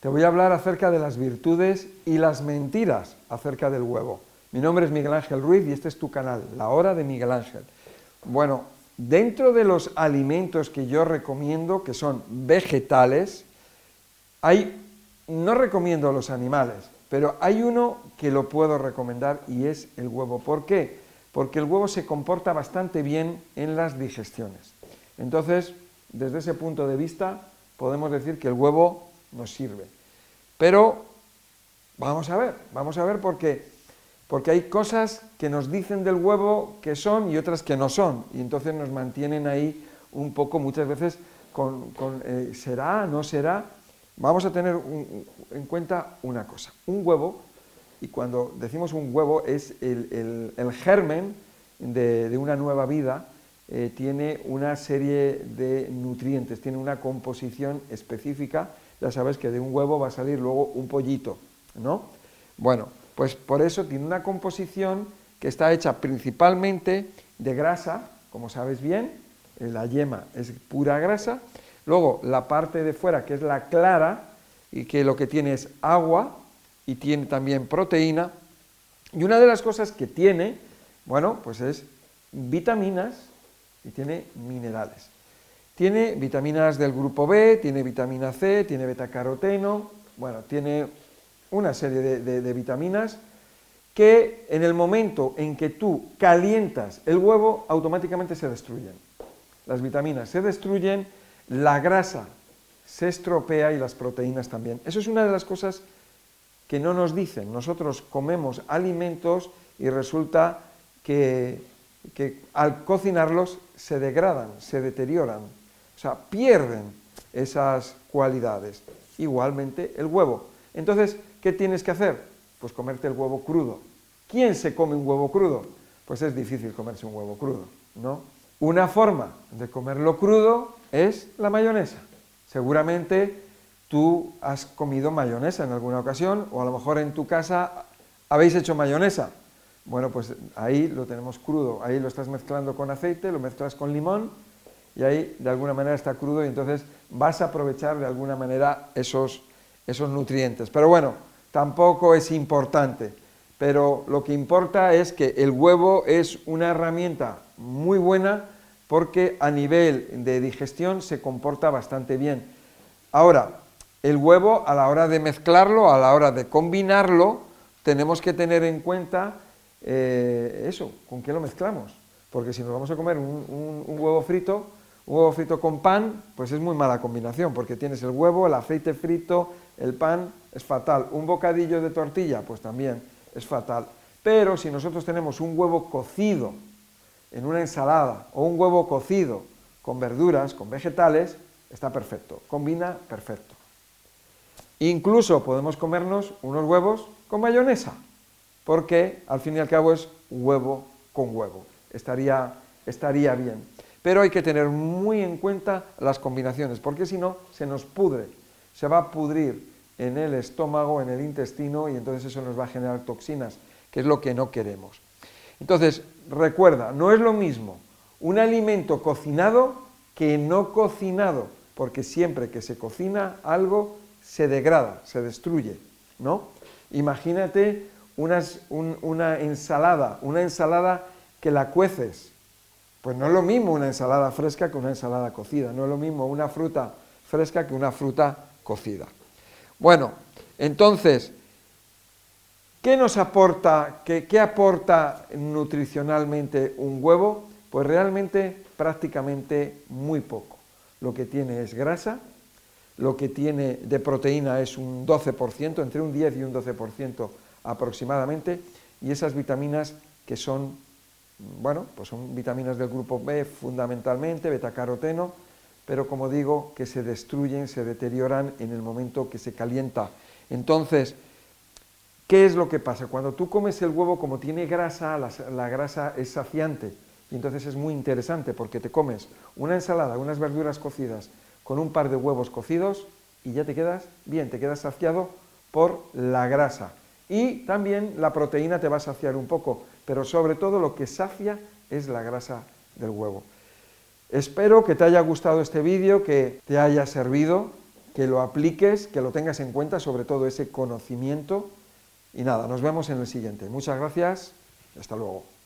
Te voy a hablar acerca de las virtudes y las mentiras acerca del huevo. Mi nombre es Miguel Ángel Ruiz y este es tu canal, La Hora de Miguel Ángel. Bueno, dentro de los alimentos que yo recomiendo, que son vegetales, hay, no recomiendo los animales, pero hay uno que lo puedo recomendar y es el huevo. ¿Por qué? Porque el huevo se comporta bastante bien en las digestiones. Entonces, desde ese punto de vista, podemos decir que el huevo nos sirve. Pero vamos a ver, vamos a ver por qué. Porque hay cosas que nos dicen del huevo que son y otras que no son. Y entonces nos mantienen ahí un poco muchas veces con, eh, ¿será? ¿No será? Vamos a tener en cuenta una cosa. Un huevo, y cuando decimos un huevo es el, germen de, una nueva vida, eh, tiene una serie de nutrientes, tiene una composición específica ya sabes que de un huevo va a salir luego un pollito, ¿no? Bueno, pues por eso tiene una composición que está hecha principalmente de grasa, como sabes bien, eh, la yema es pura grasa, luego la parte de fuera, que es la clara, y que lo que tiene es agua y tiene también proteína, y una de las cosas que tiene, bueno, pues es vitaminas y tiene minerales. Tiene vitaminas del grupo B, tiene vitamina C, tiene betacaroteno, bueno, tiene una serie de, vitaminas que en el momento en que tú calientas el huevo, automáticamente se destruyen. Las vitaminas se destruyen, la grasa se estropea y las proteínas también. Eso es una de las cosas que no nos dicen. Nosotros comemos alimentos y resulta que, que al cocinarlos se degradan, se deterioran. O sea, pierden esas cualidades. Igualmente el huevo. Entonces, ¿qué tienes que hacer? Pues comerte el huevo crudo. ¿Quién se come un huevo crudo? Pues es difícil comerse un huevo crudo, ¿no? Una forma de comerlo crudo es la mayonesa. Seguramente tú has comido mayonesa en alguna ocasión o a lo mejor en tu casa habéis hecho mayonesa. Bueno, pues ahí lo tenemos crudo, ahí lo estás mezclando con aceite, lo mezclas con limón y ahí de alguna manera está crudo y entonces vas a aprovechar de alguna manera esos, esos nutrientes. Pero bueno, tampoco es importante, pero lo que importa es que el huevo es una herramienta muy buena porque a nivel de digestión se comporta bastante bien. Ahora, el huevo a la hora de mezclarlo, a la hora de combinarlo, tenemos que tener en cuenta eh, eso, con qué lo mezclamos. Porque si nos vamos a comer un huevo frito, un huevo frito con pan, pues es muy mala combinación, porque tienes el huevo, el aceite frito, el pan, es fatal. Un bocadillo de tortilla, pues también es fatal. Pero si nosotros tenemos un huevo cocido en una ensalada o un huevo cocido con verduras, con vegetales, está perfecto, combina perfecto. Incluso podemos comernos unos huevos con mayonesa, porque al fin y al cabo es huevo con huevo. Estaría, estaría bien pero hay que tener muy en cuenta las combinaciones, porque si no, se nos pudre, se va a pudrir en el estómago, en el intestino, y entonces eso nos va a generar toxinas, que es lo que no queremos. Entonces, recuerda, no es lo mismo un alimento cocinado que no cocinado, porque siempre que se cocina algo se degrada, se destruye, ¿no? Imagínate una ensalada, una ensalada que la cueces, pues no es lo mismo una ensalada fresca que una ensalada cocida, no es lo mismo una fruta fresca que una fruta cocida. Bueno, entonces, ¿qué nos aporta, qué, qué aporta nutricionalmente un huevo? Pues realmente prácticamente muy poco. Lo que tiene es grasa, lo que tiene de proteína es un 12%, entre un 10 y un 12% aproximadamente, y esas vitaminas que son bueno, pues son vitaminas del grupo B fundamentalmente, betacaroteno, pero como digo, que se destruyen, se deterioran en el momento que se calienta. Entonces, ¿qué es lo que pasa? Cuando tú comes el huevo, como tiene grasa, la, grasa es saciante, y entonces es muy interesante porque te comes una ensalada, unas verduras cocidas con un par de huevos cocidos y ya te quedas bien, te quedas saciado por la grasa. Y también la proteína te va a saciar un poco, pero sobre todo lo que sacia es la grasa del huevo. Espero que te haya gustado este vídeo, que te haya servido que lo apliques, que lo tengas en cuenta, sobre todo ese conocimiento. Y nada, nos vemos en el siguiente. Muchas gracias hasta luego.